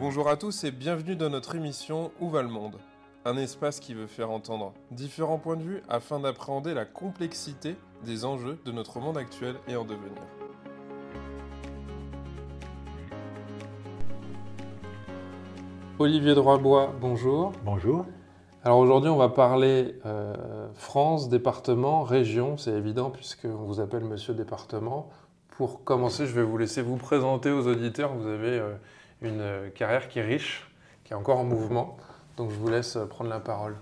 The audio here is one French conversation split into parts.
Bonjour à tous et bienvenue dans notre émission Où va le monde? Un espace qui veut faire entendre différents points de vue afin d'appréhender la complexité des enjeux de notre monde actuel et en devenir. Olivier Droitbois, bonjour. Bonjour. Alors aujourd'hui, on va parler euh, France, département, région, c'est évident puisqu'on vous appelle Monsieur Département. Pour commencer, je vais vous laisser vous présenter aux auditeurs. Vous avez euh, une euh, carrière qui est riche, qui est encore en mouvement. Donc je vous laisse prendre la parole.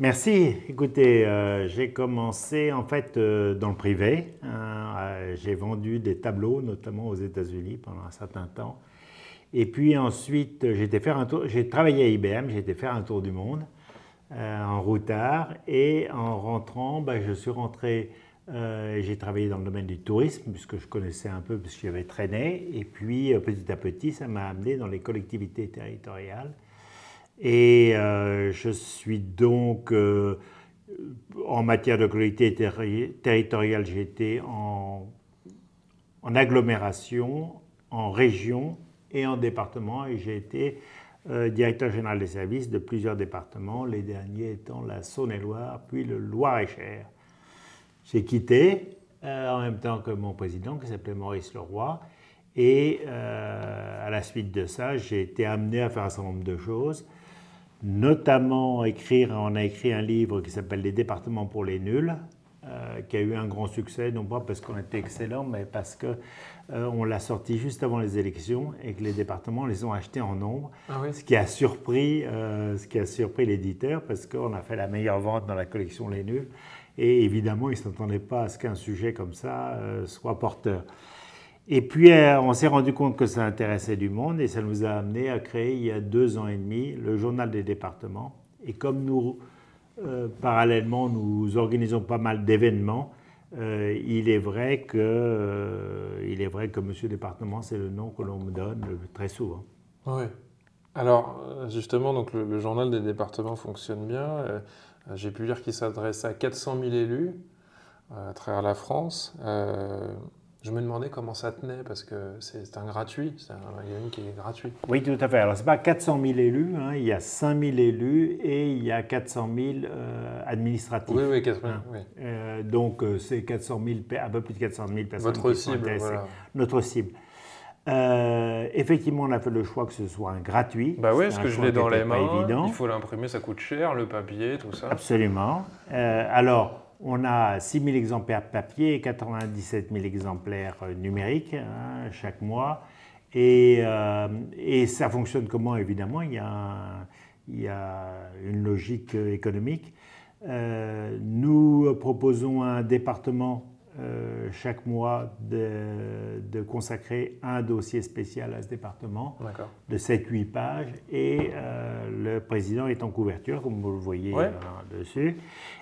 Merci. Écoutez, j'ai commencé en fait dans le privé. Hein. j'ai vendu des tableaux, notamment aux États-Unis, pendant un certain temps. Et puis ensuite, j'ai travaillé à IBM, j'ai été faire un tour du monde euh, en routard. Et en rentrant, ben, je suis rentré. Euh, j'ai travaillé dans le domaine du tourisme, puisque je connaissais un peu, puisque j'y avais traîné. Et puis, euh, petit à petit, ça m'a amené dans les collectivités territoriales. Et je suis donc, en matière de collectivité territoriale, j'ai été en, en agglomération, en région et en département, et j'ai été euh, directeur général des services de plusieurs départements, les derniers étant la Saône-et-Loire, puis le Loir-et-Cher. J'ai quitté euh, en même temps que mon président, qui s'appelait Maurice Leroy, et euh, à la suite de ça, j'ai été amené à faire un certain nombre de choses, notamment écrire, on a écrit un livre qui s'appelle Les départements pour les nuls, qui a eu un grand succès, non pas parce qu'on était excellent, mais parce que euh, on l'a sorti juste avant les élections et que les départements les ont achetés en nombre, ah ce qui a surpris, euh, ce qui a surpris l'éditeur parce qu'on a fait la meilleure vente dans la collection Les Nuls et évidemment ils ne s'attendaient pas à ce qu'un sujet comme ça euh, soit porteur. Et puis on s'est rendu compte que ça intéressait du monde et ça nous a amené à créer il y a deux ans et demi le journal des départements. Et comme nous, parallèlement, nous organisons pas mal d'événements, euh, il, est vrai que, euh, il est vrai que Monsieur Département, c'est le nom que l'on me donne très souvent. Oui. Alors, justement, donc le, journal des départements fonctionne bien. Euh, j'ai pu lire qu'il s'adresse à 400 000 élus à travers la France. Je me demandais comment ça tenait, parce que c'est un gratuit, c'est un magazine qui est gratuit. Oui, tout à fait. Alors, ce n'est pas 400 000 élus, hein. il y a 5 000 élus et il y a 400 000 euh, administratifs. Oui, oui, 400 000. Hein. Oui. Euh, donc, euh, c'est 400 000, un peu plus de 400 000 personnes Votre qui cible, Voilà. Notre cible. Effectivement, on a fait le choix que ce soit un gratuit. Bah oui, parce que je l'ai dans les mains. Il faut l'imprimer, ça coûte cher, le papier, tout ça. Absolument. alors, on a 6 000 exemplaires papier et 97 000 exemplaires euh, numériques hein, chaque mois. Euh, et, ça fonctionne comment? Évidemment, il y a, une logique économique. Euh, nous proposons un département euh, chaque mois de, consacrer un dossier spécial à ce département de 7-8 pages et euh, le président est en couverture, comme vous le voyez euh, dessus.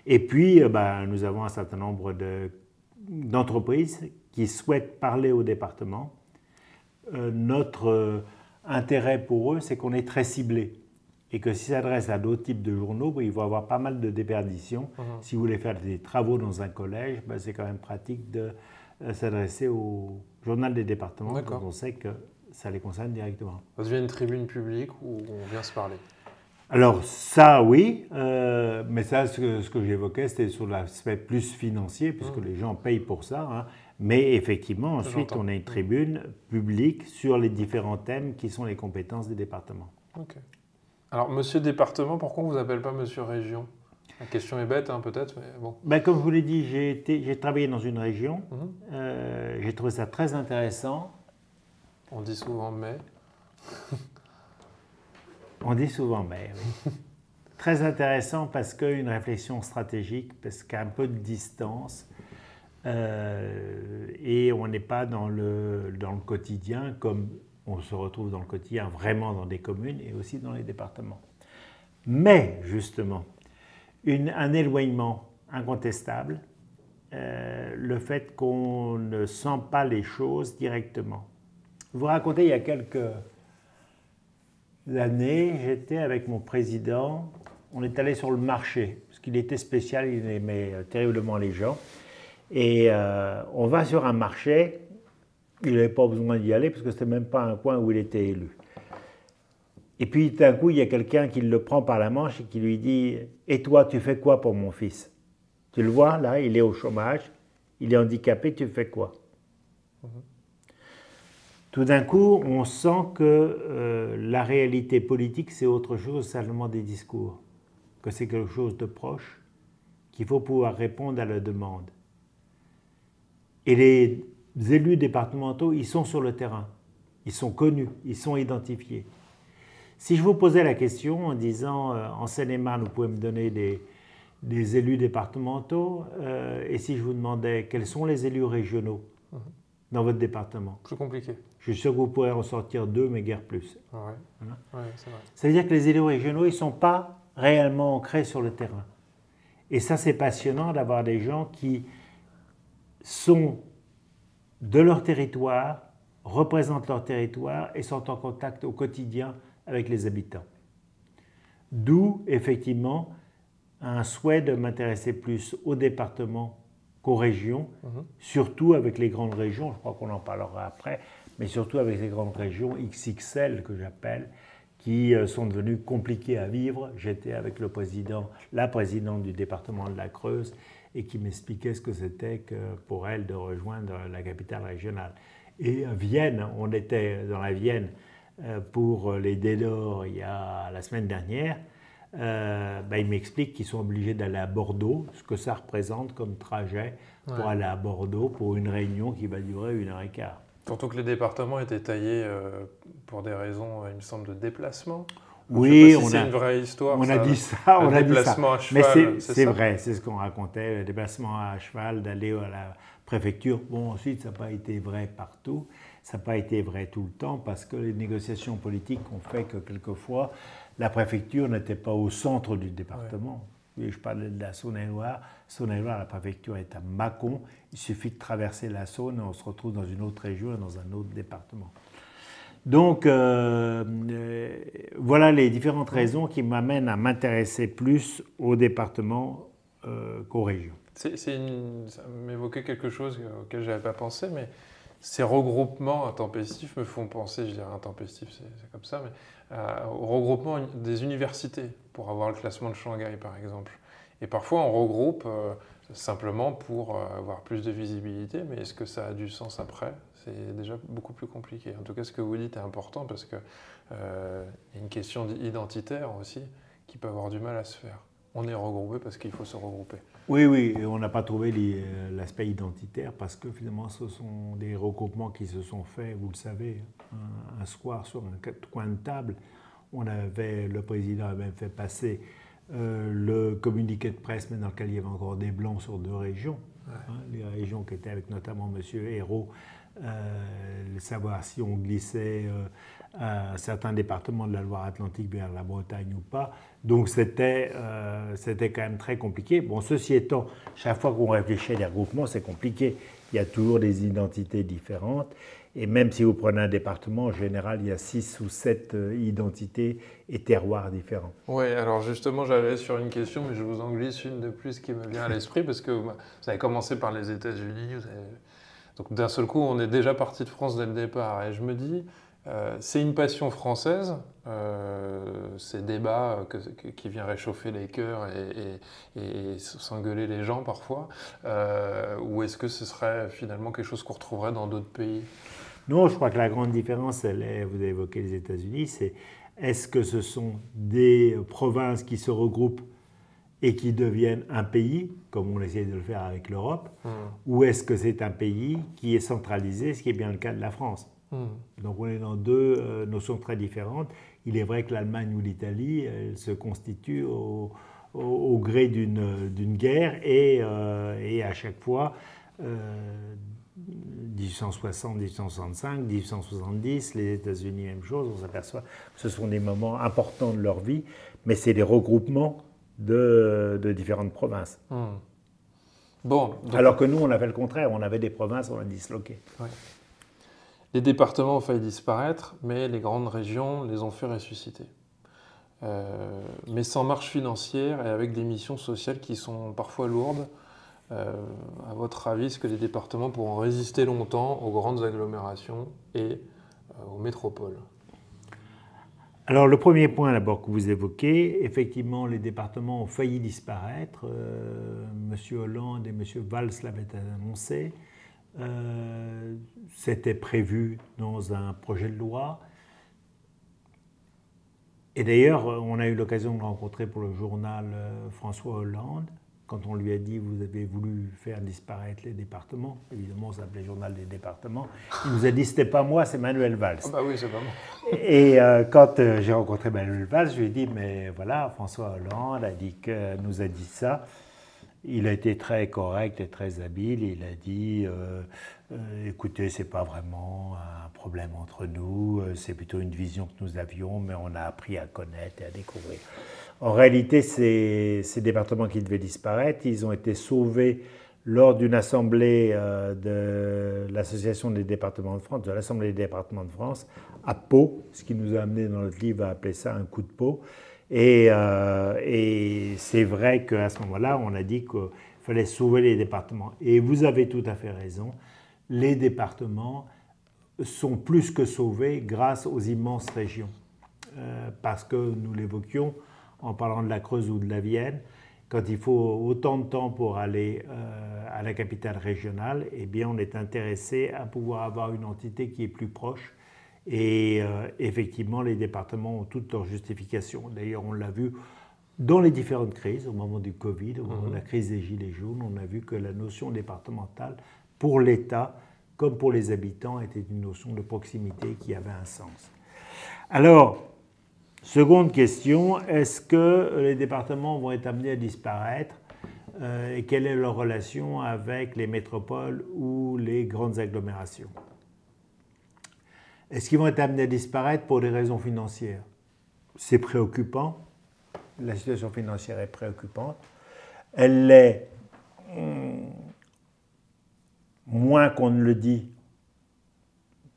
Et puis, ben, nous avons un certain nombre d'entreprises qui souhaitent parler au département. notre intérêt pour eux, c'est qu'on est très ciblé et que s'ils s'adressent à d'autres types de journaux, ben, ils vont avoir pas mal de déperditions. Mhm. Si vous voulez faire des travaux dans un collège, ben, c'est quand même pratique de euh, s'adresser au journal des départements, quand on sait que ça les concerne directement. Ça devient une tribune publique où on vient se parler alors ça, oui, euh, mais ça, ce que, j'évoquais, c'était sur l'aspect plus financier, puisque mhm. les gens payent pour ça. Hein. Mais effectivement, ensuite, on a une tribune publique sur les différents thèmes qui sont les compétences des départements. Ok. Alors, monsieur département, pourquoi on ne vous appelle pas monsieur région? La question est bête, hein, peut-être, mais bon. Ben, comme je vous l'ai dit, j'ai travaillé dans une région. Mhm. Euh, j'ai trouvé ça très intéressant. On dit souvent mais. on dit souvent mais, oui. très intéressant parce qu'une réflexion stratégique, parce qu'un peu de distance. Euh, et on n'est pas dans le, dans le quotidien comme on se retrouve dans le quotidien vraiment dans des communes et aussi dans les départements. Mais justement, un éloignement incontestable, euh, le fait qu'on ne sent pas les choses directement. Je vous raconter, il y a quelques années, j'étais avec mon président, on est allé sur le marché, parce qu'il était spécial, il aimait terriblement les gens. Et euh, on va sur un marché, il n'avait pas besoin d'y aller parce que ce n'était même pas un coin où il était élu. Et puis d'un coup, il y a quelqu'un qui le prend par la manche et qui lui dit Et toi, tu fais quoi pour mon fils? Tu le vois, là, il est au chômage, il est handicapé, tu fais quoi? Tout d'un coup, on sent que euh, la réalité politique, c'est autre chose seulement des discours, que c'est quelque chose de proche, qu'il faut pouvoir répondre à la demande. Et les élus départementaux, ils sont sur le terrain, ils sont connus, ils sont identifiés. Si je vous posais la question en disant, euh, en Seine-et-Marne, vous pouvez me donner des, élus départementaux, euh, et si je vous demandais quels sont les élus régionaux mhm. dans votre département Plus compliqué. Je suis sûr que vous pourrez en sortir deux, mais guère plus. Ouais. Hein vrai. Ça veut dire que les élus régionaux, ils ne sont pas réellement ancrés sur le terrain. Et ça, c'est passionnant d'avoir des gens qui sont de leur territoire, représentent leur territoire et sont en contact au quotidien avec les habitants. D'où, effectivement, un souhait de m'intéresser plus au département qu'aux régions, mhm. surtout avec les grandes régions, je crois qu'on en parlera après, mais surtout avec les grandes régions XXL que j'appelle, qui euh, sont devenues compliquées à vivre. J'étais avec le président, la présidente du département de la Creuse et qui m'expliquait ce que c'était que pour elle de rejoindre la capitale régionale. Et à Vienne, on était dans la Vienne euh, pour les Délors il y a la semaine dernière. Euh, ben, il m'explique qu'ils sont obligés d'aller à Bordeaux, ce que ça représente comme trajet pour aller à Bordeaux pour une réunion qui va durer une heure et quart. Surtout que les départements étaient taillés euh, pour des raisons, il me semble, de déplacement. Oui, on a, une vraie histoire. On a dit ça, on a dit ça. À cheval, Mais c'est vrai, c'est ce qu'on racontait, le déplacement à cheval, d'aller à la préfecture. Bon, ensuite, ça n'a pas été vrai partout. Ça n'a pas été vrai tout le temps parce que les négociations politiques ont fait que quelquefois, la préfecture n'était pas au centre du département. je parlais de la Saône-et-Loire. Saône-et-Loire, la préfecture est à Mâcon. Il suffit de traverser la Saône et on se retrouve dans une autre région et dans un autre département. Donc, euh, euh, voilà les différentes raisons qui m'amènent à m'intéresser plus au département euh, qu'aux régions. C'est, ça m'évoquait quelque chose auquel je n'avais pas pensé, mais ces regroupements intempestifs me font penser, je dirais intempestifs, c'est comme ça, mais au regroupement des universités pour avoir le classement de Shanghai, par exemple. Et parfois, on regroupe simplement pour avoir plus de visibilité, mais est-ce que ça a du sens après? C'est déjà beaucoup plus compliqué. En tout cas, ce que vous dites est important parce qu'il y a une question identitaire aussi qui peut avoir du mal à se faire. On est regroupé parce qu'il faut se regrouper. Oui, oui, et on n'a pas trouvé euh, l'aspect identitaire parce que finalement ce sont des regroupements qui se sont faits, vous le savez, un, soir sur un coin de table. On avait, le président avait même fait passer euh, le communiqué de presse, mais dans lequel il y avait encore des blancs sur deux régions. Hein, les régions qui étaient avec notamment M. Hérault, euh, savoir si on glissait à certains départements de la Loire-Atlantique vers la Bretagne ou pas. Donc c'était euh, quand même très compliqué. Bon, ceci étant, chaque fois qu'on réfléchit à des regroupements, c'est compliqué. Il y a toujours des identités différentes. Et même si vous prenez un département, en général, il y a six ou sept euh, identités et terroirs différents. Oui, alors justement, j'allais sur une question, mais je vous en glisse une de plus qui me vient à l'esprit, parce que vous avez commencé par les États-Unis. Donc d'un seul coup, on est déjà parti de France dès le départ. Et je me dis, euh, c'est une passion française, euh, ces débats qui viennent réchauffer les cœurs et, s'engueuler les gens parfois, euh, ou est-ce que ce serait finalement quelque chose qu'on retrouverait dans d'autres pays? Non, je crois que la grande différence, vous avez évoqué les États-Unis, c'est est-ce que ce sont des provinces qui se regroupent et qui deviennent un pays, comme on essaie de le faire avec l'Europe, hmm. ou est-ce que c'est un pays qui est centralisé, ce qui est bien le cas de la France Hmm. Donc on est dans deux euh, notions très différentes. Il est vrai que l'Allemagne ou l'Italie, elles se constituent au, gré d'une guerre et, euh, et, à chaque fois, 1860, 1865, 1870, les États-Unis, même chose, on s'aperçoit que ce sont des moments importants de leur vie, mais c'est des regroupements de, de différentes provinces. Hmm. Bon, Alors que nous, on avait le contraire, on avait des provinces, on a disloqué. Les départements ont failli disparaître, mais les grandes régions les ont fait ressusciter. Euh, mais sans marche financière et avec des missions sociales qui sont parfois lourdes. Euh, à votre avis, est-ce que les départements pourront résister longtemps aux grandes agglomérations et euh, aux métropoles? Alors le premier point d'abord que vous évoquez, effectivement les départements ont failli disparaître. Euh, Monsieur Hollande et Monsieur Valls l'avaient annoncé. Euh, c'était prévu dans un projet de loi. Et d'ailleurs, on a eu l'occasion de rencontrer pour le journal euh, François Hollande, quand on lui a dit vous avez voulu faire disparaître les départements, évidemment ça s'appelait Journal des départements, il nous a dit c'était pas moi, c'est Manuel Valls. Ah bah oui, c'est pas moi. Et euh, quand j'ai rencontré Manuel Valls, je lui ai dit mais voilà, François Hollande a dit que, nous a dit ça. Il a été très correct et très habile. Il a dit euh, euh, écoutez, c'est pas vraiment un problème entre nous, euh, c'est plutôt une vision que nous avions, mais on a appris à connaître et à découvrir. En réalité, ces, ces départements qui devaient disparaître, ils ont été sauvés lors d'une assemblée de l'Association des départements de France, de l'Assemblée des départements de France, à Pau, ce qui nous a amené dans notre livre à appeler ça un coup de peau. Euh, et, c'est vrai qu'à ce moment-là, on a dit qu'il fallait sauver les départements. Et vous avez tout à fait raison, les départements sont plus que sauvés grâce aux immenses régions. Euh, parce que nous l'évoquions en parlant de la Creuse ou de la Vienne, quand il faut autant de temps pour aller euh, à la capitale régionale, eh bien on est intéressé à pouvoir avoir une entité qui est plus proche et euh, effectivement, les départements ont toutes leurs justifications. D'ailleurs, on l'a vu dans les différentes crises, au moment du Covid, au moment de la mhm. crise des Gilets jaunes, on a vu que la notion départementale, pour l'État comme pour les habitants, était une notion de proximité qui avait un sens. Alors, seconde question, est-ce que les départements vont être amenés à disparaître euh, et quelle est leur relation avec les métropoles ou les grandes agglomérations? Est-ce qu'ils vont être amenés à disparaître pour des raisons financières? C'est préoccupant. La situation financière est préoccupante. Elle l'est hmm, moins qu'on ne le dit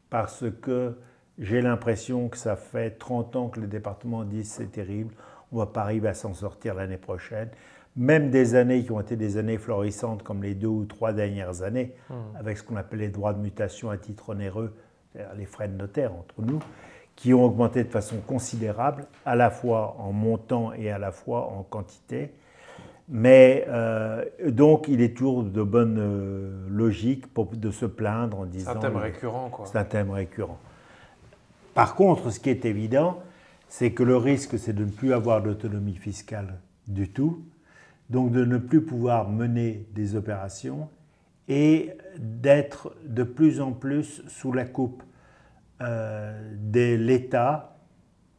parce que j'ai l'impression que ça fait 30 ans que les départements disent c'est terrible, on ne va pas arriver à s'en sortir l'année prochaine. Même des années qui ont été des années florissantes comme les deux ou trois dernières années, hmm. avec ce qu'on appelle les droits de mutation à titre onéreux, les frais de notaire entre nous, qui ont augmenté de façon considérable, à la fois en montant et à la fois en quantité. Mais euh, donc, il est toujours de bonne euh, logique pour, de se plaindre en disant. C'est un thème récurrent, quoi. C'est un thème récurrent. Par contre, ce qui est évident, c'est que le risque, c'est de ne plus avoir d'autonomie fiscale du tout, donc de ne plus pouvoir mener des opérations et d'être de plus en plus sous la coupe euh, de l'État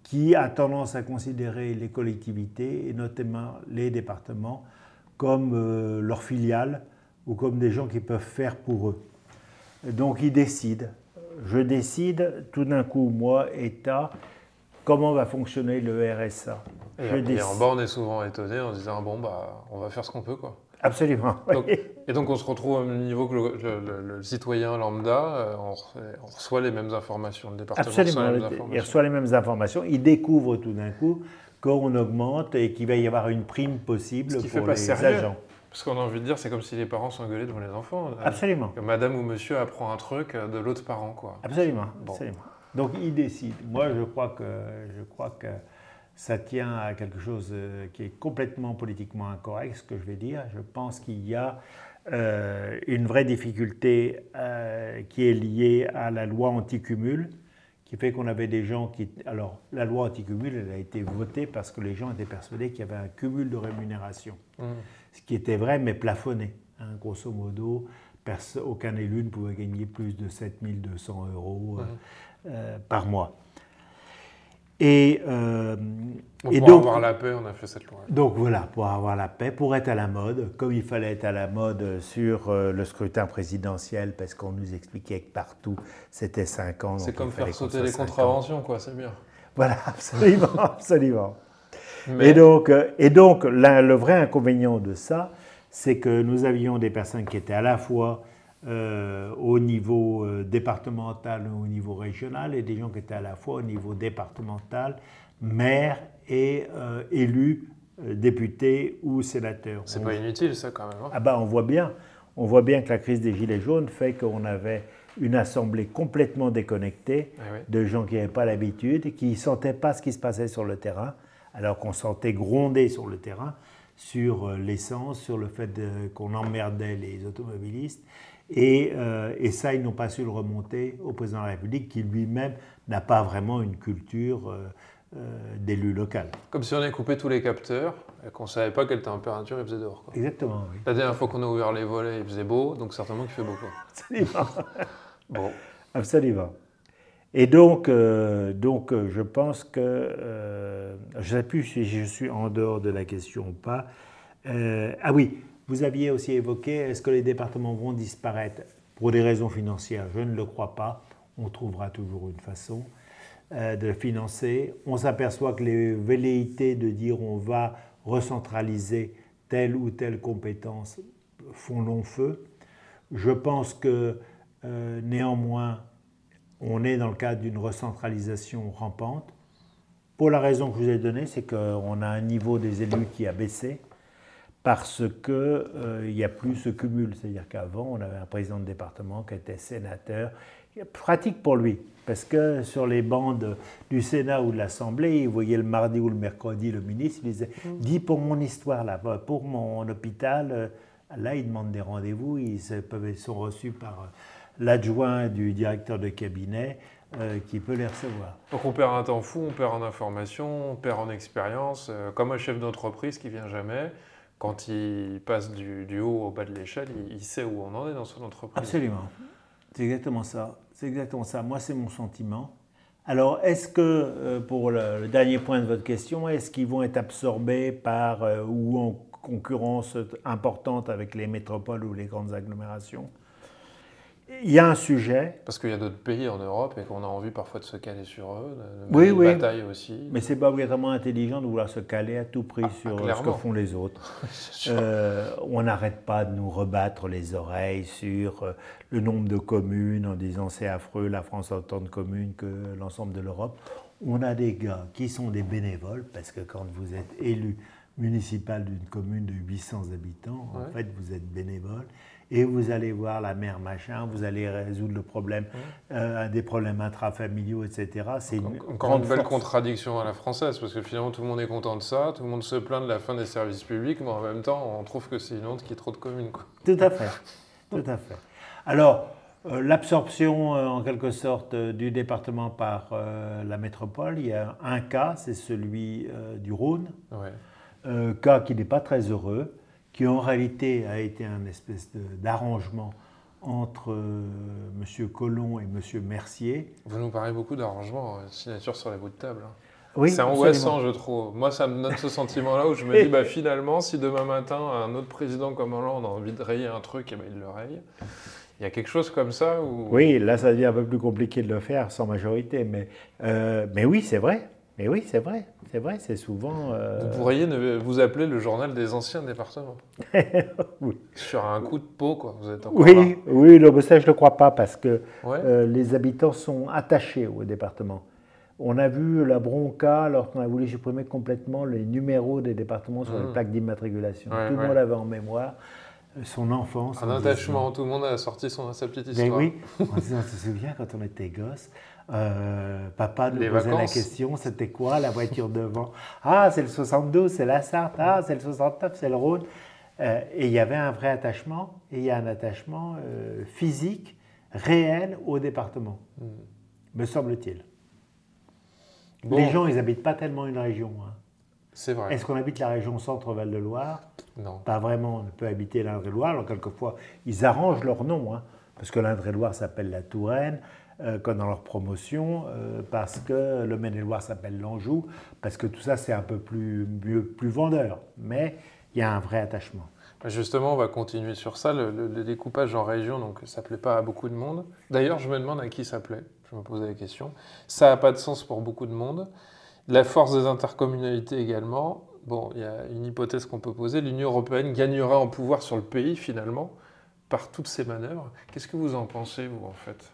qui a tendance à considérer les collectivités et notamment les départements comme euh, leurs filiales ou comme des gens qui peuvent faire pour eux. Donc ils décident. Je décide tout d'un coup, moi, État, comment va fonctionner le RSA. Et, en bas, on est souvent étonné en disant bon, bah, on va faire ce qu'on peut. quoi. Absolument. Et donc on se retrouve au même niveau que le, citoyen lambda, euh, on, reçoit les mêmes informations, le département Absolument, il reçoit les mêmes informations, il découvre tout d'un coup qu'on augmente et qu'il va y avoir une prime possible pour pas les sérieux. agents. Parce qu'on a envie de dire, c'est comme si les parents s'engueulaient devant les enfants. Absolument. Que madame ou monsieur apprend un truc de l'autre parent, quoi. Absolument. Absolument. Donc il décide. Moi, je crois que, je crois que ça tient à quelque chose euh, qui est complètement politiquement incorrect, ce que je vais dire. Je pense qu'il y a euh, une vraie difficulté euh, qui est liée à la loi anti-cumul, qui fait qu'on avait des gens qui... Alors, la loi anti-cumul, elle a été votée parce que les gens étaient persuadés qu'il y avait un cumul de rémunération. Mmh. Ce qui était vrai, mais plafonné. Hein, grosso modo, aucun élu ne pouvait gagner plus de 7200 euros mmh. par mois. Et, euh, pour donc, avoir la paix, on a fait cette loi. Donc voilà, pour avoir la paix, pour être à la mode, comme il fallait être à la mode sur euh, le scrutin présidentiel, parce qu'on nous expliquait que partout c'était 5 ans. C'est comme faire sauter les contraventions, quoi, c'est bien. Voilà, absolument, absolument. Et donc, euh, et donc le vrai inconvénient de ça, c'est que nous avions des personnes qui étaient à la fois euh, au niveau euh, départemental ou au niveau régional et des gens qui étaient à la fois au niveau départemental, maire et euh, élus, députés ou sénateurs. C'est pas inutile ça quand même. Hein. ah bah on voit bien, on voit bien que la crise des gilets jaunes fait qu'on avait une assemblée complètement déconnectée Eh oui. de gens qui n'avaient pas l'habitude, qui ne sentaient pas ce qui se passait sur le terrain, alors qu'on sentait gronder sur le terrain sur euh, l'essence, sur le fait qu'on emmerdait les automobilistes. Et, euh, et ça, ils n'ont pas su le remonter au président de la République, qui lui-même n'a pas vraiment une culture euh, euh, d'élu local. Comme si on avait coupé tous les capteurs et qu'on savait pas quelle température il faisait dehors. quoi. Exactement, oui. La dernière fois qu'on a ouvert les volets, il faisait beau, donc certainement qu'il fait beau. Quoi. Absolument. Bon, Absolument. Et donc, euh, donc euh, je pense que, je ne sais plus si je suis en dehors de la question ou pas. Ah oui, vous aviez aussi évoqué, est-ce que les départements vont disparaître pour des raisons financières? Je ne le crois pas. On trouvera toujours une façon euh, de financer. On s'aperçoit que les velléités de dire on va recentraliser telle ou telle compétence font long feu. Je pense que euh, néanmoins, on est dans le cadre d'une recentralisation rampante. Pour la raison que je vous ai donnée, c'est qu'on a un niveau des élus qui a baissé parce qu'il n'y a plus ce cumul. C'est-à-dire qu'avant, on avait un président de département qui était sénateur. Pratique pour lui, parce que sur les bandes du Sénat ou de l'Assemblée, il voyait le mardi ou le mercredi le ministre, il disait Dis pour mon histoire, là, pour mon hôpital. euh, Là, ils demandent des rendez-vous, ils sont reçus par euh, l'adjoint du directeur de cabinet euh, qui peut les recevoir. donc on perd un temps fou, on perd en information, on perd en expérience. euh, comme un chef d'entreprise qui vient jamais, quand il passe du, haut au bas de l'échelle, il, sait où on en est dans son entreprise. Absolument. C'est exactement ça. C'est exactement ça. Moi, c'est mon sentiment. Alors, est-ce que, euh, pour le, le dernier point de votre question, est-ce qu'ils vont être absorbés par euh, ou en concurrence importante avec les métropoles ou les grandes agglomérations? Il y a un sujet, Parce qu'il y a d'autres pays en Europe et qu'on a envie parfois de se caler sur eux, de, Oui, oui. bataille aussi. mais c'est pas obligatoirement intelligent de vouloir se caler à tout prix Ah, sur euh, ce que font les autres. Euh, on n'arrête pas de nous rebattre les oreilles sur euh, le nombre de communes en disant c'est affreux, la France a autant de communes que l'ensemble de l'Europe. On a des gars qui sont des bénévoles parce que quand vous êtes élu municipal d'une commune de 800 habitants, en fait vous êtes bénévole et vous allez voir la mère machin, vous allez résoudre le problème, euh, des problèmes intrafamiliaux, etc. C'est une Encore une grande belle force. contradiction à la française, parce que finalement tout le monde est content de ça, tout le monde se plaint de la fin des services publics, mais en même temps on trouve que c'est une honte qu'il y ait trop de communes. Quoi. Tout à fait. Tout à fait. Alors, euh, l'absorption, euh, en quelque sorte, du département par la métropole, il y a un cas, c'est celui du Rhône, Ouais. cas qui n'est pas très heureux, qui en réalité a été un espèce d'arrangement entre M. Collomb et M. Mercier. Vous nous parlez beaucoup d'arrangements, euh, signature sur les bouts de table. hein. Oui, c'est angoissant, je trouve. Moi, ça me donne ce sentiment-là où je me dis, bah, finalement, si demain matin, un autre président comme Hollande a envie de rayer un truc, eh ben, il le raye. Il y a quelque chose comme ça où... Oui, là, ça devient un peu plus compliqué de le faire sans majorité, mais, euh, mais oui, c'est vrai. Mais oui, c'est vrai. C'est vrai, c'est souvent... euh, Vous pourriez ne- vous appeler le journal des anciens départements. Oui. Sur un coup de peau, quoi. Vous êtes encore là. Oui, oui, mais ça je ne le crois pas parce que Ouais. euh, les habitants sont attachés au département. On a vu la bronca lorsqu'on a voulu supprimer complètement les numéros des départements sur les Mhm. plaques d'immatriculation. Ouais, Tout le ouais. monde avait en mémoire euh, son enfance. Un en attachement, tout le monde a sorti son, sa petite disant- histoire. Mais oui, en disant, tu te souviens quand on était gosse, euh, papa nous Les posait la question, c'était quoi la voiture devant Ah, c'est le 72, c'est la Sarthe, ah, c'est le 69, c'est le Rhône. Euh, et il y avait un vrai attachement, et il y a un attachement euh, physique, réel au département, Hmm. me semble-t-il. Bon, Les gens, ils n'habitent pas tellement une région. hein. c'est vrai. Est-ce qu'on habite la région centre-Val de Loire Non. Pas vraiment, on ne peut habiter l'Indre-et-Loire. Alors, quelquefois, ils arrangent leur nom, hein, parce que l'Indre-et-Loire s'appelle la Touraine, euh, comme dans leur promotion, euh, parce que le Maine-et-Loire s'appelle l'Anjou, parce que tout ça, c'est un peu plus, mieux, plus vendeur. Mais il y a un vrai attachement. Justement, on va continuer sur ça. Le découpage en région, donc ça plaît pas à beaucoup de monde. D'ailleurs, je me demande à qui ça plaît. Je me posais la question. Ça n'a pas de sens pour beaucoup de monde. La force des intercommunalités également. Bon, il y a une hypothèse qu'on peut poser. L'Union européenne gagnera en pouvoir sur le pays finalement par toutes ces manœuvres. Qu'est-ce que vous en pensez, vous, en fait?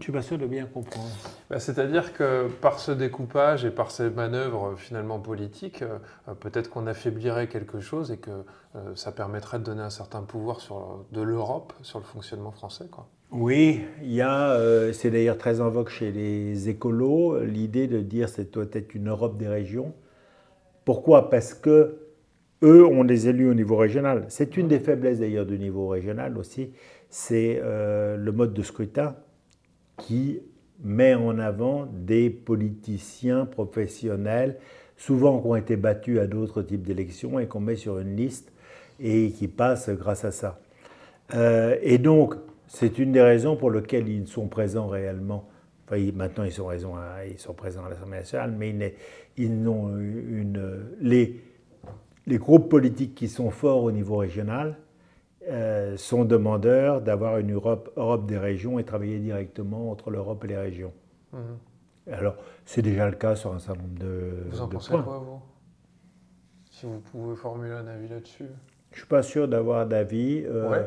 Je suis pas sûr de bien comprendre. Bah, c'est-à-dire que par ce découpage et par ces manœuvres finalement politiques, euh, peut-être qu'on affaiblirait quelque chose et que euh, ça permettrait de donner un certain pouvoir sur, de l'Europe sur le fonctionnement français. Quoi. Oui, il y a, euh, c'est d'ailleurs très en vogue chez les écolos, l'idée de dire que ça doit être une Europe des régions. Pourquoi? Parce que eux ont des élus au niveau régional. C'est une des faiblesses d'ailleurs du niveau régional aussi, c'est le mode de scrutin qui met en avant des politiciens professionnels, souvent qui ont été battus à d'autres types d'élections et qu'on met sur une liste et qui passent grâce à ça. Euh, et donc, c'est une des raisons pour lesquelles ils sont présents réellement. Maintenant, ils sont, présents à l'Assemblée nationale, mais ils, n'ont une, les groupes politiques qui sont forts au niveau régional euh, sont demandeurs d'avoir une Europe, Europe des régions et travailler directement entre l'Europe et les régions. Mhm. Alors, c'est déjà le cas sur un certain nombre de. Vous en pensez quoi, vous? Si vous pouvez formuler un avis là-dessus Je ne suis pas sûr d'avoir d'avis. Euh,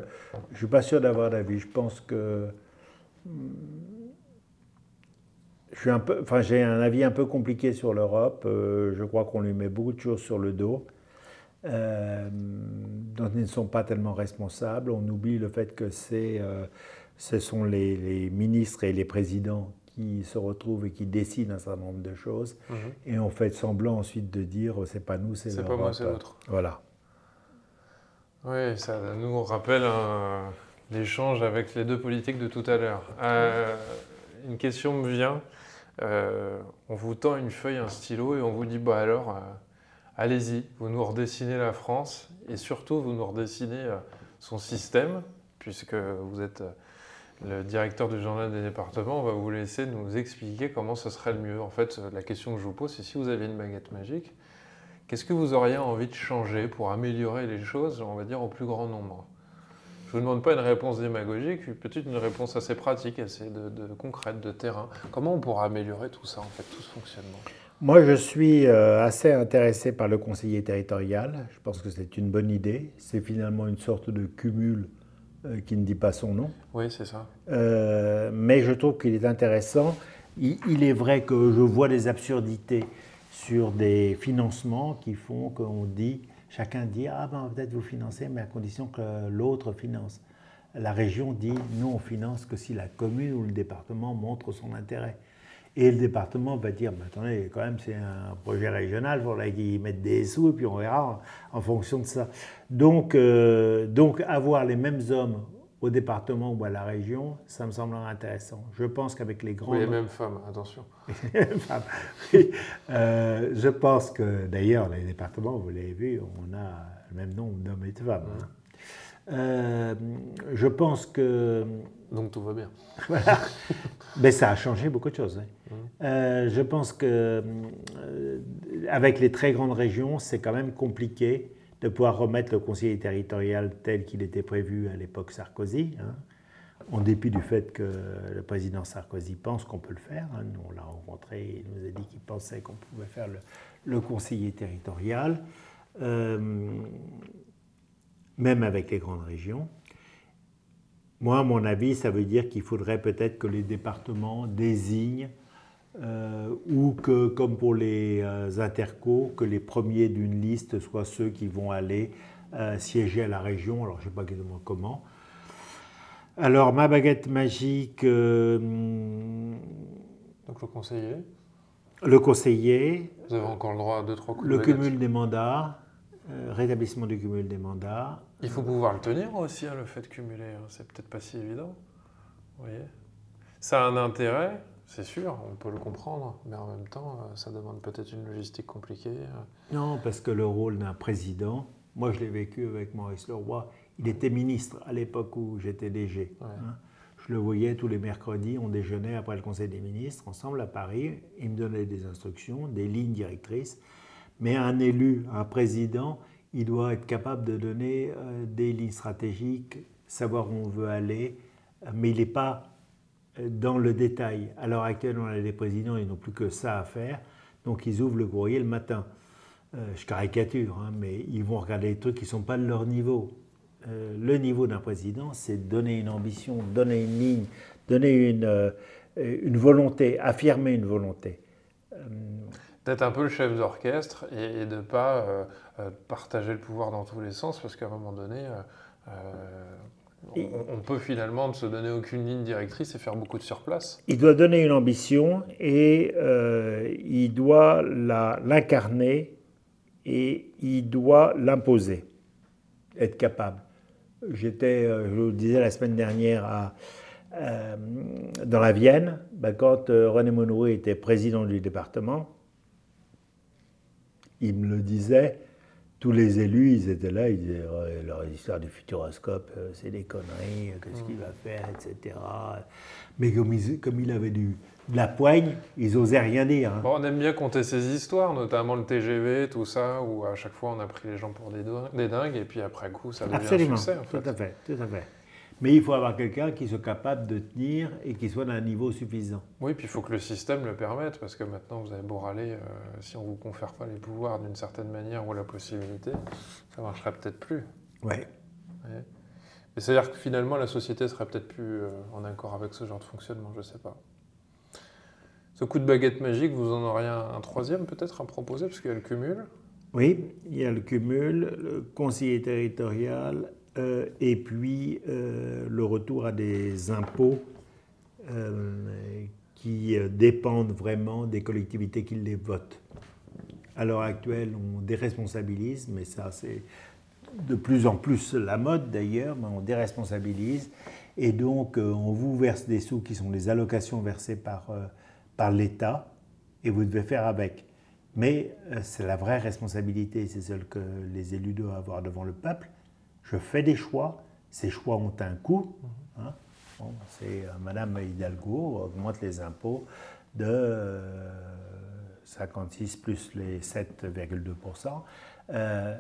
Je ne suis pas sûr d'avoir d'avis. Je pense que. Je suis un peu, enfin, j'ai un avis un peu compliqué sur l'Europe. Euh, je crois qu'on lui met beaucoup de choses sur le dos euh, dont ils ne sont pas tellement responsables. On oublie le fait que euh, ce sont les, ministres et les présidents qui se retrouvent et qui décident un certain nombre de choses. Mhm. Et on fait semblant ensuite de dire c'est pas nous, c'est C'est pas moi, c'est l'autre. Voilà. Oui, ça nous rappelle l'échange avec les deux politiques de tout à l'heure. Euh, une question me vient. on vous tend une feuille, un stylo et on vous dit bah alors allez-y, vous nous redessinez la France et surtout vous nous redessinez euh, son système, puisque vous êtes euh, le directeur du journal des départements, on va vous laisser nous expliquer comment ce serait le mieux. En fait, euh, la question que je vous pose, c'est si vous aviez une baguette magique, qu'est-ce que vous auriez envie de changer pour améliorer les choses, on va dire, au plus grand nombre? Je ne vous demande pas une réponse démagogique, peut-être une réponse assez pratique, assez de, concrète, de terrain. Comment on pourra améliorer tout ça, en fait, tout ce fonctionnement? Moi, je suis euh, assez intéressé par le conseiller territorial. Je pense que c'est une bonne idée. C'est finalement une sorte de cumul euh, qui ne dit pas son nom. Oui, c'est ça. Euh, mais je trouve qu'il est intéressant. Il, est vrai que je vois des absurdités sur des financements qui font qu'on dit, chacun dit, ah ben peut-être vous financez, mais à condition que l'autre finance. La région dit, nous on finance que si la commune ou le département montre son intérêt. Et le département va dire, mais attendez, quand même, c'est un projet régional, il faudrait qu'ils mettent des sous, et puis on verra en, fonction de ça. Donc, euh, donc, avoir les mêmes hommes au département ou à la région, ça me semble intéressant. Je pense qu'avec les grands... Oui, les mêmes femmes, attention. Euh, je pense que, d'ailleurs, les départements, vous l'avez vu, on a le même nombre d'hommes et de femmes. Hein. Euh, je pense que... Donc tout va bien. voilà. Mais ça a changé beaucoup de choses. Hein. Mmh. Euh, je pense que euh, avec les très grandes régions, c'est quand même compliqué de pouvoir remettre le conseiller territorial tel qu'il était prévu à l'époque Sarkozy, hein, en dépit du fait que le président Sarkozy pense qu'on peut le faire. Hein. Nous, on l'a rencontré, il nous a dit qu'il pensait qu'on pouvait faire le, le conseiller territorial. Euh, même avec les grandes régions. Moi, à mon avis, ça veut dire qu'il faudrait peut-être que les départements désignent, euh, ou que, comme pour les euh, intercos, que les premiers d'une liste soient ceux qui vont aller euh, siéger à la région. Alors, je ne sais pas exactement comment. Alors, ma baguette magique. Donc, le conseiller Le conseiller. Vous avez encore le droit à deux, trois coups Le cumul des mandats. Rétablissement du cumul des mandats. Il faut pouvoir le tenir aussi, hein, le fait de cumuler. Hein. C'est peut-être pas si évident. Vous voyez ça a un intérêt, c'est sûr, on peut le comprendre, mais en même temps, euh, ça demande peut-être une logistique compliquée. Euh. Non, parce que le rôle d'un président, moi je l'ai vécu avec Maurice Leroy, il était ministre à l'époque où j'étais DG. Hein. Je le voyais tous les mercredis, on déjeunait après le Conseil des ministres ensemble à Paris, il me donnait des instructions, des lignes directrices. Mais un élu, un président, il doit être capable de donner euh, des lignes stratégiques, savoir où on veut aller, mais il n'est pas euh, dans le détail. À l'heure actuelle, on a des présidents, n'ont plus que ça à faire, donc ils ouvrent le courrier le matin. Euh, je caricature, hein, mais ils vont regarder des trucs qui ne sont pas de leur niveau. le niveau d'un président, c'est donner une ambition, donner une ligne, donner une volonté, affirmer une volonté. D'être un peu le chef d'orchestre et, de ne pas partager le pouvoir dans tous les sens, parce qu'à un moment donné, on, peut finalement ne se donner aucune ligne directrice et faire beaucoup de surplace. Il doit donner une ambition et euh, il doit l'incarner et il doit l'imposer, être capable. J'étais, euh, je vous le disais la semaine dernière, à, euh, dans la Vienne, ben, quand René Monroe était président du département, il me le disait, tous les élus, ils étaient là, ils disaient leur histoire du futuroscope, euh, c'est des conneries, euh, qu'est-ce qu'il va faire, etc. Mais comme il, comme il avait du, de la poigne, ils osaient rien dire. Hein. Bon, on aime bien compter ces histoires, notamment le TGV, tout ça, où à chaque fois on a pris les gens pour des, des dingues, et puis après coup, ça devient Absolument. un succès. En fait. Tout à fait, tout à fait. Mais il faut avoir quelqu'un qui soit capable de tenir et qui soit d'un niveau suffisant. Oui, puis il faut que le système le permette, parce que maintenant vous avez beau râler, euh, si on ne vous confère pas les pouvoirs d'une certaine manière ou la possibilité, ça ne marcherait peut-être plus. Oui. Ouais. c'est-à-dire que finalement la société serait peut-être plus euh, en accord avec ce genre de fonctionnement, je ne sais pas. Ce coup de baguette magique, vous en auriez un, un troisième peut-être à proposer, parce qu'il y a le cumul Oui, il y a le cumul, le conseiller territorial euh, et puis euh, le retour à des impôts euh, qui dépendent vraiment des collectivités qui les votent. À l'heure actuelle, on déresponsabilise, mais ça c'est de plus en plus la mode d'ailleurs, mais on déresponsabilise. Et donc on vous verse des sous qui sont les allocations versées par, par l'État, et vous devez faire avec. Mais c'est la vraie responsabilité, c'est celle que les élus doivent avoir devant le peuple je fais des choix, ces choix ont un coût. Hein. c'est euh, Madame Hidalgo augmente les impôts de 56 euh, plus les 7,2%. Euh,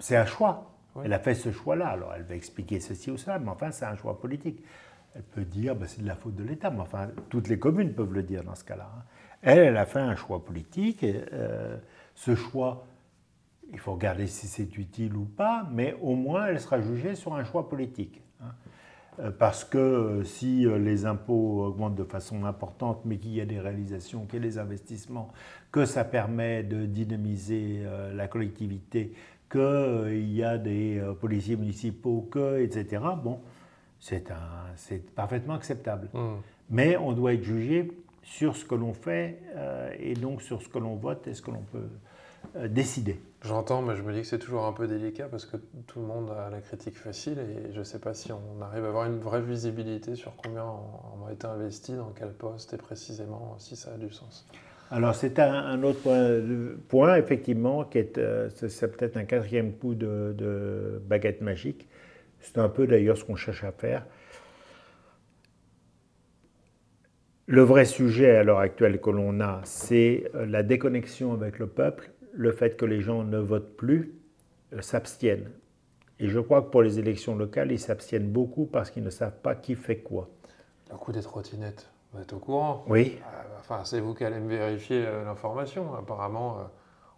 c'est un choix. Elle a fait ce choix-là. Alors elle va expliquer ceci ou cela, mais enfin c'est un choix politique. Elle peut dire bah, c'est de la faute de l'État, mais enfin toutes les communes peuvent le dire dans ce cas-là. Hein. Elle, elle a fait un choix politique. Et, ce choix il faut regarder si c'est utile ou pas, mais au moins elle sera jugée sur un choix politique. Hein. Euh, parce que euh, si euh, les impôts augmentent de façon importante, mais qu'il y a des réalisations, qu'il y a des investissements, que ça permet de dynamiser la collectivité, qu'il y a des policiers municipaux, que, etc., bon, c'est parfaitement acceptable. Mmh. Mais on doit être jugé sur ce que l'on fait et donc sur ce que l'on vote et ce que l'on peut décider. J'entends, mais je me dis que c'est toujours un peu délicat parce que tout le monde a la critique facile et je ne sais pas si on arrive à avoir une vraie visibilité sur combien on a été investi, dans quel poste et précisément, si ça a du sens. Alors c'est un, autre point, effectivement, qui est, euh, c'est peut-être un quatrième coup de, baguette magique. C'est un peu d'ailleurs ce qu'on cherche à faire. Le vrai sujet à l'heure actuelle que l'on a, c'est euh, la déconnexion avec le peuple le fait que les gens ne votent plus euh, s'abstiennent. Et je crois que pour les élections locales, ils s'abstiennent beaucoup parce qu'ils ne savent pas qui fait quoi. Le coup des trottinettes, vous êtes au courant? Oui. Euh, enfin, c'est vous qui allez me vérifier euh, l'information. Apparemment,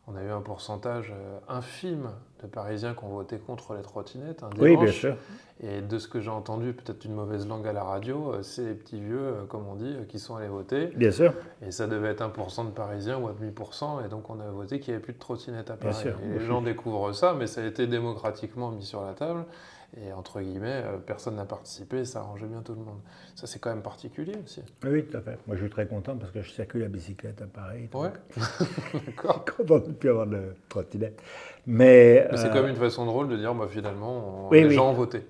on a eu un pourcentage infime de Parisiens qui ont voté contre les trottinettes. Oui, bien sûr. Et de ce que j'ai entendu, peut-être une mauvaise langue à la radio, euh, c'est les petits vieux, euh, comme on dit, euh, qui sont allés voter. Bien sûr. Et ça devait être 1% de Parisiens ou à demi Et donc on a voté qu'il n'y avait plus de trottinettes à Paris. Bien sûr. Et les gens découvrent ça, mais ça a été démocratiquement mis sur la table. Et entre guillemets, personne n'a participé, ça arrangeait bien tout le monde. Ça, c'est quand même particulier aussi. Oui, tout à fait. Moi, je suis très content parce que je circule à bicyclette à Paris. Oui, d'accord. content de ne plus avoir de trottinette. Mais, c'est quand même une façon drôle de dire, bah, finalement, les gens ont voté.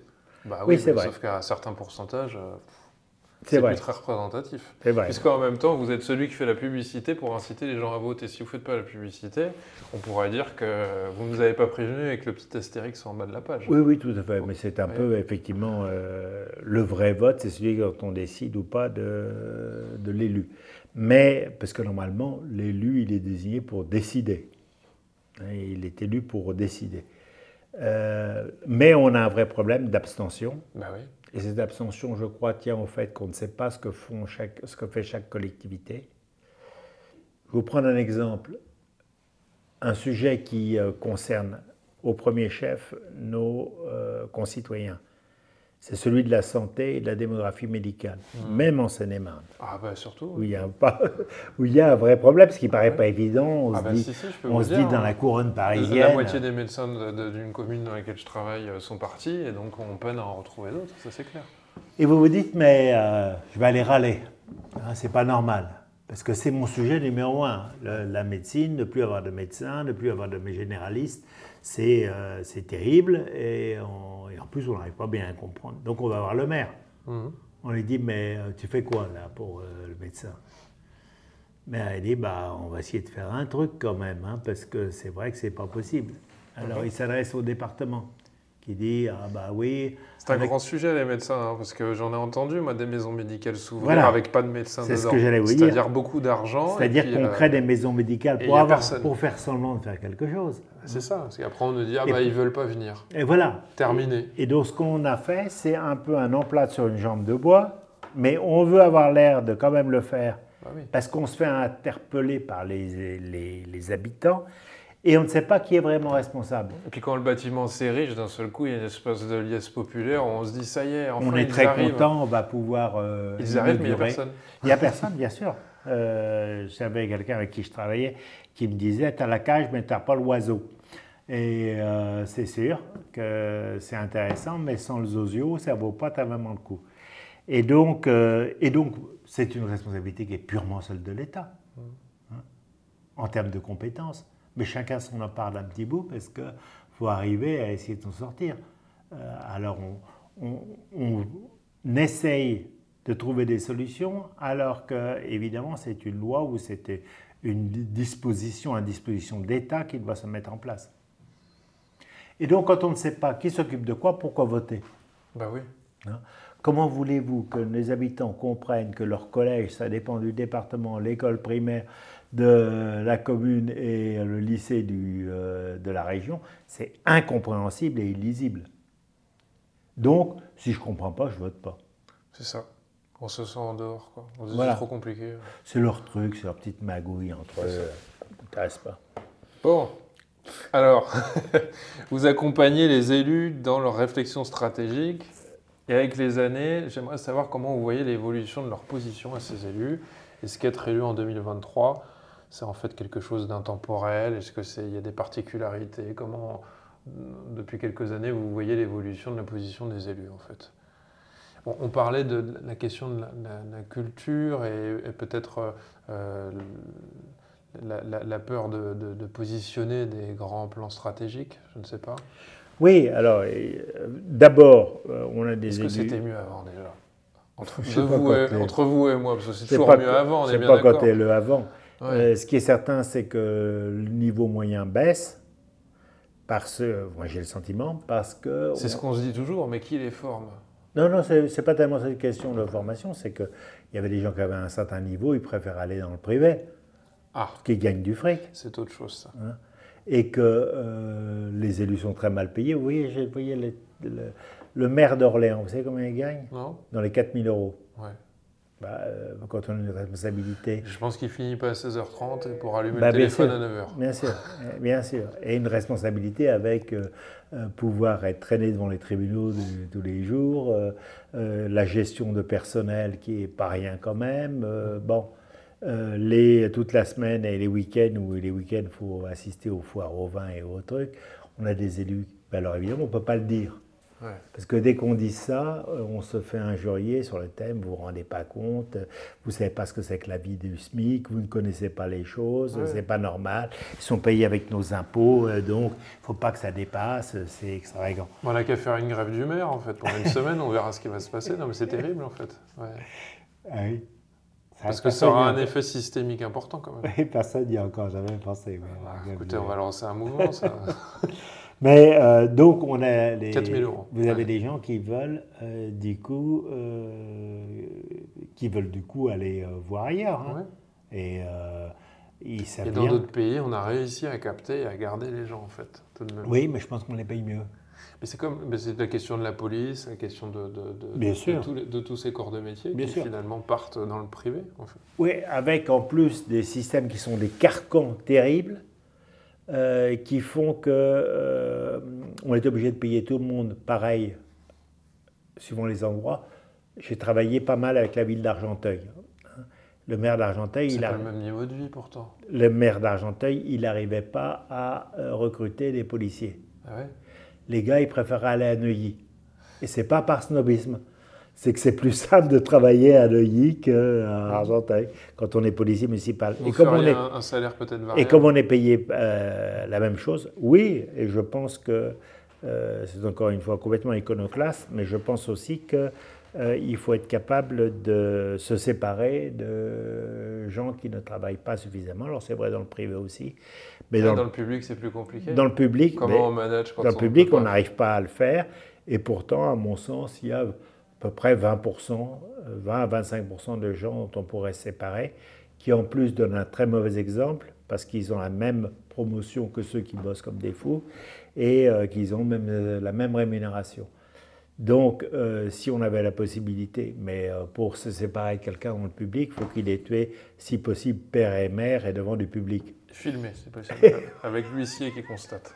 Bah oui, c'est vrai. Sauf qu'à un certain pourcentage, euh, c'est plus très représentatif. Puisqu'en même temps, vous êtes celui qui fait la publicité pour inciter les gens à voter. Si vous ne faites pas la publicité, on pourrait dire que vous ne nous avez pas prévenu avec le petit astérix en bas de la page. Oui, oui, tout à fait. Mais c'est un peu, effectivement, euh, le vrai vote, c'est celui quand on décide ou pas de, de l'élu. Mais, parce que normalement, l'élu, il est désigné pour décider. Hein, il est élu pour décider. Euh, mais on a un vrai problème d'abstention. Bah oui. Et cette abstention, je crois, tient au fait qu'on ne sait pas ce que, font chaque, ce que fait chaque collectivité. Je vais vous prendre un exemple. Un sujet qui euh, concerne au premier chef nos euh, concitoyens. C'est celui de la santé et de la démographie médicale, mmh. même en Seine-et-Marne. Ah bah surtout. Où il, y a pas, où il y a un vrai problème, ce qui ne paraît pas évident. On ah se bah dit, si, si, on se dit dans la hein. couronne parisienne. La moitié des médecins d'une commune dans laquelle je travaille euh, sont partis, et donc on peine à en retrouver d'autres, ça c'est clair. Et vous vous dites, mais euh, je vais aller râler, hein, c'est pas normal. Parce que c'est mon sujet numéro un, la médecine, ne plus avoir de médecins, ne plus avoir de généralistes, euh, c'est terrible et, en plus on n'arrive pas bien à comprendre. Donc on va voir le maire. Mhm. On lui dit mais euh, tu fais quoi là pour euh, le médecin? Mais elle dit bah on va essayer de faire un truc quand même hein, parce que c'est vrai que c'est pas possible. Alors il s'adresse au département qui dit ah bah oui. C'est un grand sujet les médecins hein, parce que j'en ai entendu moi des maisons médicales s'ouvrir avec pas de médecins. C'est ce que j'allais vous dire. C'est-à-dire beaucoup d'argent. C'est-à-dire qu'on crée des maisons médicales pour, avoir, pour faire semblant de faire quelque chose. C'est ça, parce qu'après on nous dit ah bah ils veulent pas venir. Et voilà. Terminé. Et donc ce qu'on a fait, c'est un peu un emplâtre sur une jambe de bois, mais on veut avoir l'air de quand même le faire, bah parce qu'on se fait interpeller par les, les, les habitants et on ne sait pas qui est vraiment responsable. Et puis quand le bâtiment s'érige, d'un seul coup, il y a une espèce de liesse populaire, on se dit ça y est, enfin, On est très content, on va pouvoir... Euh, ils arrivent, mais il n'y a personne. Il n'y a personne, bien sûr. Euh, J'avais quelqu'un avec qui je travaillais qui me disait, tu as la cage, mais tu n'as pas l'oiseau. Et euh, c'est sûr que c'est intéressant, mais sans le zozio, ça ne vaut pas vraiment le coup. Et donc, et donc, c'est une responsabilité qui est purement celle de l'État, hein, en termes de compétences. Mais chacun s'en parle un petit bout parce qu'il faut arriver à essayer de s'en sortir. Euh, alors, on, on, on essaye de trouver des solutions, alors que, évidemment, c'est une loi où c'était une disposition, une disposition d'État qui doit se mettre en place. Et donc, quand on ne sait pas qui s'occupe de quoi, pourquoi voter? Ben oui. Hein? Comment voulez-vous que les habitants comprennent que leur collège, ça dépend du département, l'école primaire de la commune et le lycée du, euh, de la région C'est incompréhensible et illisible. Donc, si je ne comprends pas, je ne vote pas. C'est ça. On se sent en dehors, quoi. C'est trop compliqué. C'est leur truc, c'est leur petite magouille entre eux. Ça m'intéresse pas. Bon. Alors, vous accompagnez les élus dans leur réflexion stratégique. Et avec les années, j'aimerais savoir comment vous voyez l'évolution de leur position à ces élus. Est-ce qu'être élu en 2023, c'est en fait quelque chose d'intemporel Est-ce qu'il y a des particularités? Comment, depuis quelques années, vous voyez l'évolution de la position des élus, en fait? On parlait de la question de la, culture et, peut-être euh, la, peur de, positionner des grands plans stratégiques, je ne sais pas. Oui, alors euh, d'abord, euh, on a des Est-ce que c'était mieux avant déjà? Entre vous, et, entre vous, et, moi, parce que c'est toujours mieux avant, on est, bien d'accord. pas quand le avant. Ce qui est certain, c'est que le niveau moyen baisse, parce, moi j'ai le sentiment, parce que... C'est ce qu'on se dit toujours, mais qui les forme? Non, non, ce n'est pas tellement cette question de formation, c'est qu'il y avait des gens qui avaient un certain niveau, ils préfèrent aller dans le privé, ah. qui gagnent du fric. C'est autre chose, ça. Hein. et que euh, les élus sont très mal payés. Vous voyez, vous voyez le, maire d'Orléans, vous savez combien il gagne? Non. Dans les 4000 euros. Ouais. Bah, euh, quand on a une responsabilité. Je pense qu'il finit pas à 16h30 pour allumer bah, le téléphone à 9h. Bien sûr, bien sûr. Et une responsabilité avec euh, euh, pouvoir être traîné devant les tribunaux tous les jours, la gestion de personnel qui est pas rien quand même. bon, les, toute la semaine et les week-ends, où les week-ends, il faut assister aux foires au vin et aux trucs, on a des élus. Bah, alors évidemment, on ne peut pas le dire. Parce que dès qu'on dit ça, euh, on se fait injurier sur le thème, vous ne vous rendez pas compte, vous ne savez pas ce que c'est que la vie du SMIC, vous ne connaissez pas les choses, ce c'est pas normal, ils sont payés avec nos impôts, euh, donc il ne faut pas que ça dépasse, c'est extravagant. On n'a qu'à faire une grève du maire en fait, pendant une semaine, on verra ce qui va se passer. Non mais c'est terrible en fait. Ah oui. Parce que ça aura un effet systémique important quand même. Oui, personne n'y a encore jamais pensé. Ah, écoutez, on va lancer un mouvement, ça. Mais euh, donc, on a les, 4 000 euros. Vous avez des gens qui veulent, euh, du coup, euh, qui veulent du coup aller voir ailleurs. Hein. Et ils savent Et dans d'autres pays, on a réussi à capter et à garder les gens, en fait, tout de même. Oui, mais je pense qu'on les paye mieux. Mais c'est comme c'est la question de la police, la question de, de, de, de, tous ces corps de métier qui finalement partent dans le privé. En fait. Oui, avec en plus des systèmes qui sont des carcans terribles euh, qui font que euh, on est obligé de payer tout le monde pareil suivant les endroits. J'ai travaillé pas mal avec la ville d'Argenteuil. Le maire d'Argenteuil, il a le même niveau de vie pourtant. Le maire d'Argenteuil, il n'arrivait pas à euh, recruter des policiers. Ah ouais? Les gars, ils préfèrent aller à Neuilly. Et c'est pas par snobisme. C'est que c'est plus simple de travailler à Neuilly qu'à Argenteuil quand on est policier municipal. et comme on est un, salaire peut-être Et comme on est payé euh, la même chose, oui. Et je pense que euh, c'est encore une fois complètement iconoclaste, mais je pense aussi que euh, il faut être capable de se séparer de gens qui ne travaillent pas suffisamment. Alors c'est vrai dans le privé aussi. Mais dans, le public, c'est plus compliqué. Dans le public, comment on manage quand Dans le public, on n'arrive pas à le faire. Et pourtant, à mon sens, il y a peu près 20%, 20 à 25% de gens dont on pourrait séparer, qui en plus donnent un très mauvais exemple parce qu'ils ont la même promotion que ceux qui bossent comme des fous et euh, qu'ils ont même euh, la même rémunération. Donc, euh, si on avait la possibilité, mais euh, pour se séparer de quelqu'un dans le public, il faut qu'il ait tué, si possible, père et mère et devant du public. Filmé, c'est possible. Avec l'huissier qui constate.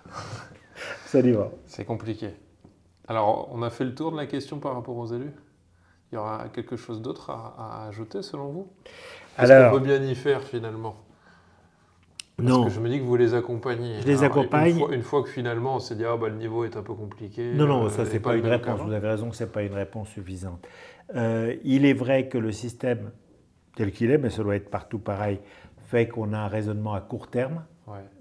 Absolument. C'est compliqué. Alors, on a fait le tour de la question par rapport aux élus Il y aura quelque chose d'autre à, ajouter selon vous? Qu'est-ce qu'on peut bien y faire finalement? Parce que je me dis que vous les accompagnez. Je les accompagne. Une fois, que finalement on s'est dit ah bah le niveau est un peu compliqué. Non non ça c'est pas, une réponse. Vous avez raison que c'est pas une réponse suffisante. Euh, il est vrai que le système tel qu'il est, mais ça doit être partout pareil, fait qu'on a un raisonnement à court terme.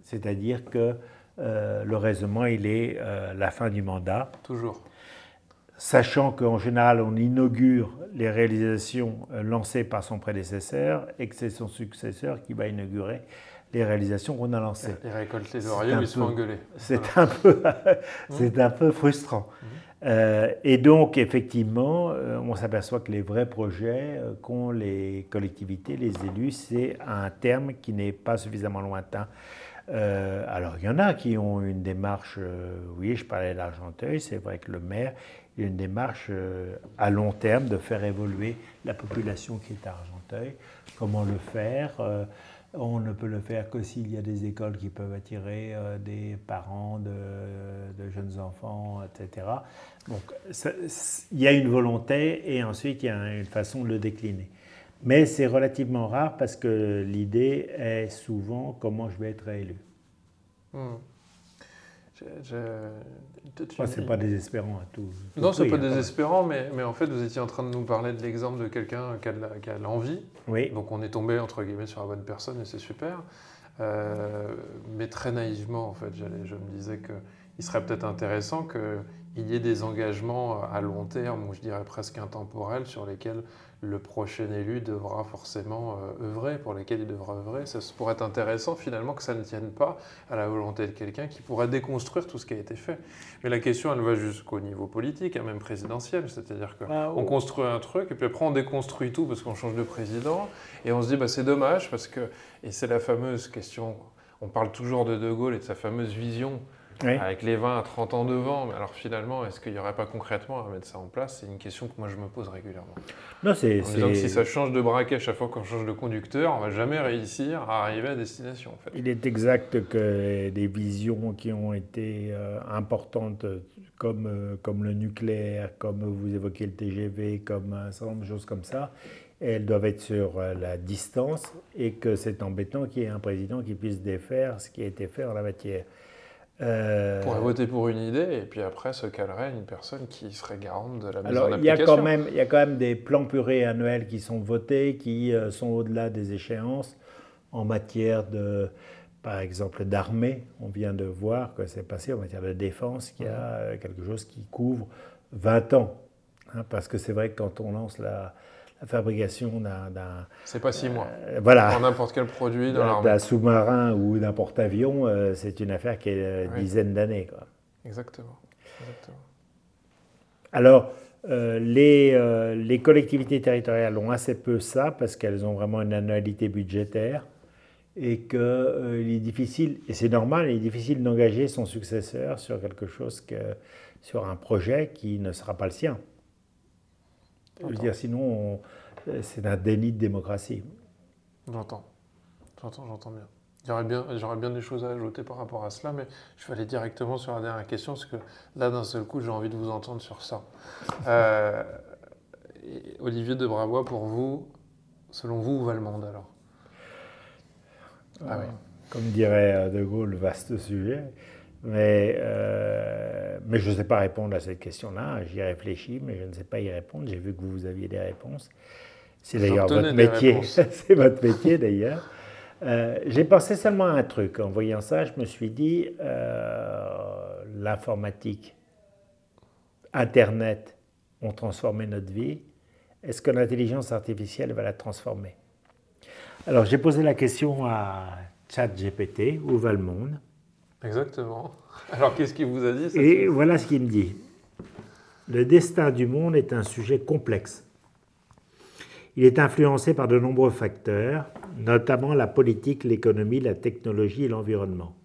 C'est-à-dire que euh, le raisonnement il est euh, la fin du mandat. Toujours. Sachant qu'en général on inaugure les réalisations lancées par son prédécesseur et que c'est son successeur qui va inaugurer les réalisations qu'on a lancées. Les récoltes les ils. C'est un, peu, c'est un peu frustrant. Mmh. Euh, et donc, effectivement, euh, on s'aperçoit que les vrais projets euh, qu'ont les collectivités, les élus, c'est un terme qui n'est pas suffisamment lointain. Alors, il y en a qui ont une démarche, oui, je parlais d'Argenteuil, c'est vrai que le maire, a une démarche à long terme de faire évoluer la population qui est à Argenteuil. Comment le faire on ne peut le faire que s'il y a des écoles qui peuvent attirer euh, des parents de, jeunes enfants, etc. Donc il y a une volonté et ensuite il y a une façon de le décliner. Mais c'est relativement rare parce que l'idée est souvent comment je vais être élu. Hmm. Je, c'est pas désespérant à tout. non, c'est pas désespérant, mais, mais, en fait, vous étiez en train de nous parler de l'exemple de quelqu'un qui a, l'envie. Oui. Donc, on est tombé, entre guillemets, sur la bonne personne et c'est super. Euh, mais très naïvement, en fait, je me disais qu'il serait peut-être intéressant qu'il y ait des engagements à long terme, ou je dirais presque intemporels, sur lesquels le prochain élu devra forcément euh, œuvrer, pour lesquels il devra œuvrer. Ça pourrait être intéressant finalement que ça ne tienne pas à la volonté de quelqu'un qui pourrait déconstruire tout ce qui a été fait. Mais la question, elle va jusqu'au niveau politique, hein, même présidentiel. C'est-à-dire qu'on ah, oh. construit un truc et puis après on déconstruit tout parce qu'on change de président et on se dit bah, c'est dommage parce que, et c'est la fameuse question, on parle toujours de De Gaulle et de sa fameuse vision avec les 20 à 30 ans devant. Mais alors finalement, est-ce qu'il n'y aurait pas concrètement à mettre ça en place? C'est une question que moi je me pose régulièrement. Non, c'est. si ça change de braquet à chaque fois qu'on change de conducteur, on va jamais réussir à arriver à destination. En fait. Il est exact que des visions qui ont été euh, importantes, comme, euh, comme le nucléaire, comme vous évoquez le TGV, comme un certain nombre de choses comme ça, elles doivent être sur euh, la distance et que c'est embêtant qu'il y ait un président qui puisse défaire ce qui a été fait en la matière. Euh... Pourrait voter pour une idée et puis après se calerait une personne qui serait garante de la mise Alors, en il y a quand même Il y a quand même des plans purés annuels qui sont votés, qui euh, sont au-delà des échéances en matière de, par exemple, d'armée. On vient de voir que c'est passé en matière de défense, qu'il y a euh, quelque chose qui couvre 20 ans. Hein, parce que c'est vrai que quand on lance la, la fabrication d'un. C'est pas six mois. Euh, voilà. Pour n'importe quel produit dans D'un sous-marin ou d'un porte-avions, euh, c'est une affaire qui est euh, oui. dizaines d'années. Exactement. Exactement. Alors, les, les, collectivités territoriales ont assez peu ça parce qu'elles ont vraiment une annualité budgétaire et qu'il est difficile, et c'est normal, il est difficile d'engager son successeur sur quelque chose que, sur un projet qui ne sera pas le sien. Je veux dire, sinon, euh, c'est un déni de démocratie. J'entends. J'entends, j'entends bien. J'aurais bien, bien des choses à ajouter par rapport à cela, mais je vais aller directement sur la dernière question, parce que là, d'un seul coup, j'ai envie de vous entendre sur ça. Euh, Olivier de Bravois, pour vous, selon vous, où va le monde alors? Ah, Comme dirait euh, De Gaulle, vaste sujet. Mais, euh, mais je ne sais pas répondre à cette question-là. J'y réfléchis, mais je ne sais pas y répondre. J'ai vu que vous aviez des réponses. C'est d'ailleurs votre métier. C'est votre métier d'ailleurs. Euh, j'ai pensé seulement à un truc. En voyant ça, je me suis dit, euh, l'informatique, Internet ont transformé notre vie. Est-ce que l'intelligence artificielle va la transformer? Alors j'ai posé la question à ChatGPT, où va le monde? Exactement. Alors qu'est-ce qu'il vous a dit Et voilà ce qu'il me dit. Le destin du monde est un sujet complexe. Il est influencé par de nombreux facteurs, notamment la politique, l'économie, la technologie et l'environnement.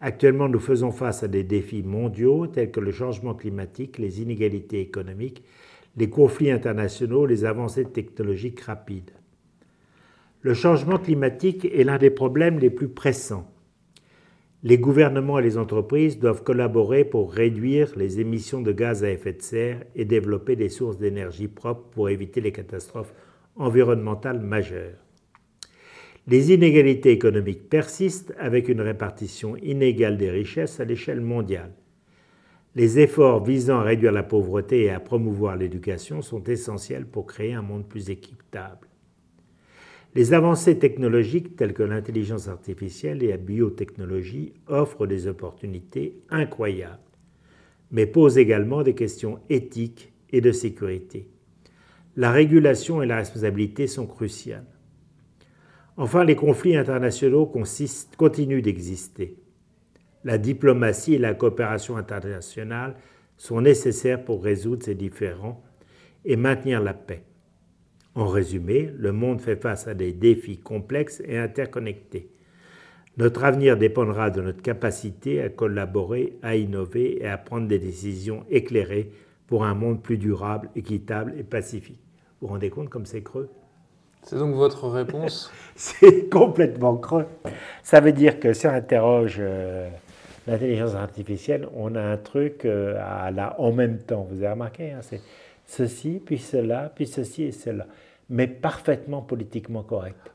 Actuellement, nous faisons face à des défis mondiaux tels que le changement climatique, les inégalités économiques, les conflits internationaux, les avancées technologiques rapides. Le changement climatique est l'un des problèmes les plus pressants. Les gouvernements et les entreprises doivent collaborer pour réduire les émissions de gaz à effet de serre et développer des sources d'énergie propres pour éviter les catastrophes environnementales majeures. Les inégalités économiques persistent avec une répartition inégale des richesses à l'échelle mondiale. Les efforts visant à réduire la pauvreté et à promouvoir l'éducation sont essentiels pour créer un monde plus équitable. Les avancées technologiques telles que l'intelligence artificielle et la biotechnologie offrent des opportunités incroyables, mais posent également des questions éthiques et de sécurité la régulation et la responsabilité sont cruciales. Enfin, les conflits internationaux continuent d'exister. La diplomatie et la coopération internationale sont nécessaires pour résoudre ces différends et maintenir la paix. En résumé, le monde fait face à des défis complexes et interconnectés. Notre avenir dépendra de notre capacité à collaborer, à innover et à prendre des décisions éclairées pour un monde plus durable, équitable et pacifique. Vous vous rendez compte comme c'est creux? C'est donc votre réponse? C'est complètement creux. Ça veut dire que si on interroge euh, l'intelligence artificielle, on a un truc euh, à la en même temps. Vous avez remarqué, hein, c'est ceci, puis cela, puis ceci et cela, mais parfaitement politiquement correct.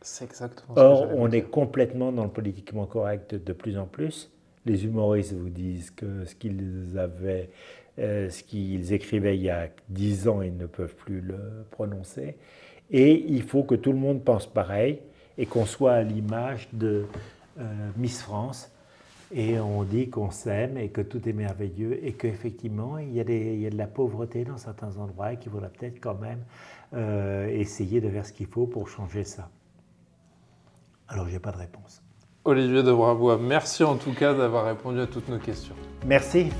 C'est exactement Or, on est complètement dans le politiquement correct de plus en plus. Les humoristes vous disent que ce qu'ils avaient euh, ce qu'ils écrivaient il y a dix ans, ils ne peuvent plus le prononcer. Et il faut que tout le monde pense pareil et qu'on soit à l'image de euh, Miss France. Et on dit qu'on s'aime et que tout est merveilleux et qu'effectivement, il, il y a de la pauvreté dans certains endroits et qu'il faudra peut-être quand même euh, essayer de faire ce qu'il faut pour changer ça. Alors, j'ai pas de réponse. Olivier de Bravois, merci en tout cas d'avoir répondu à toutes nos questions. Merci.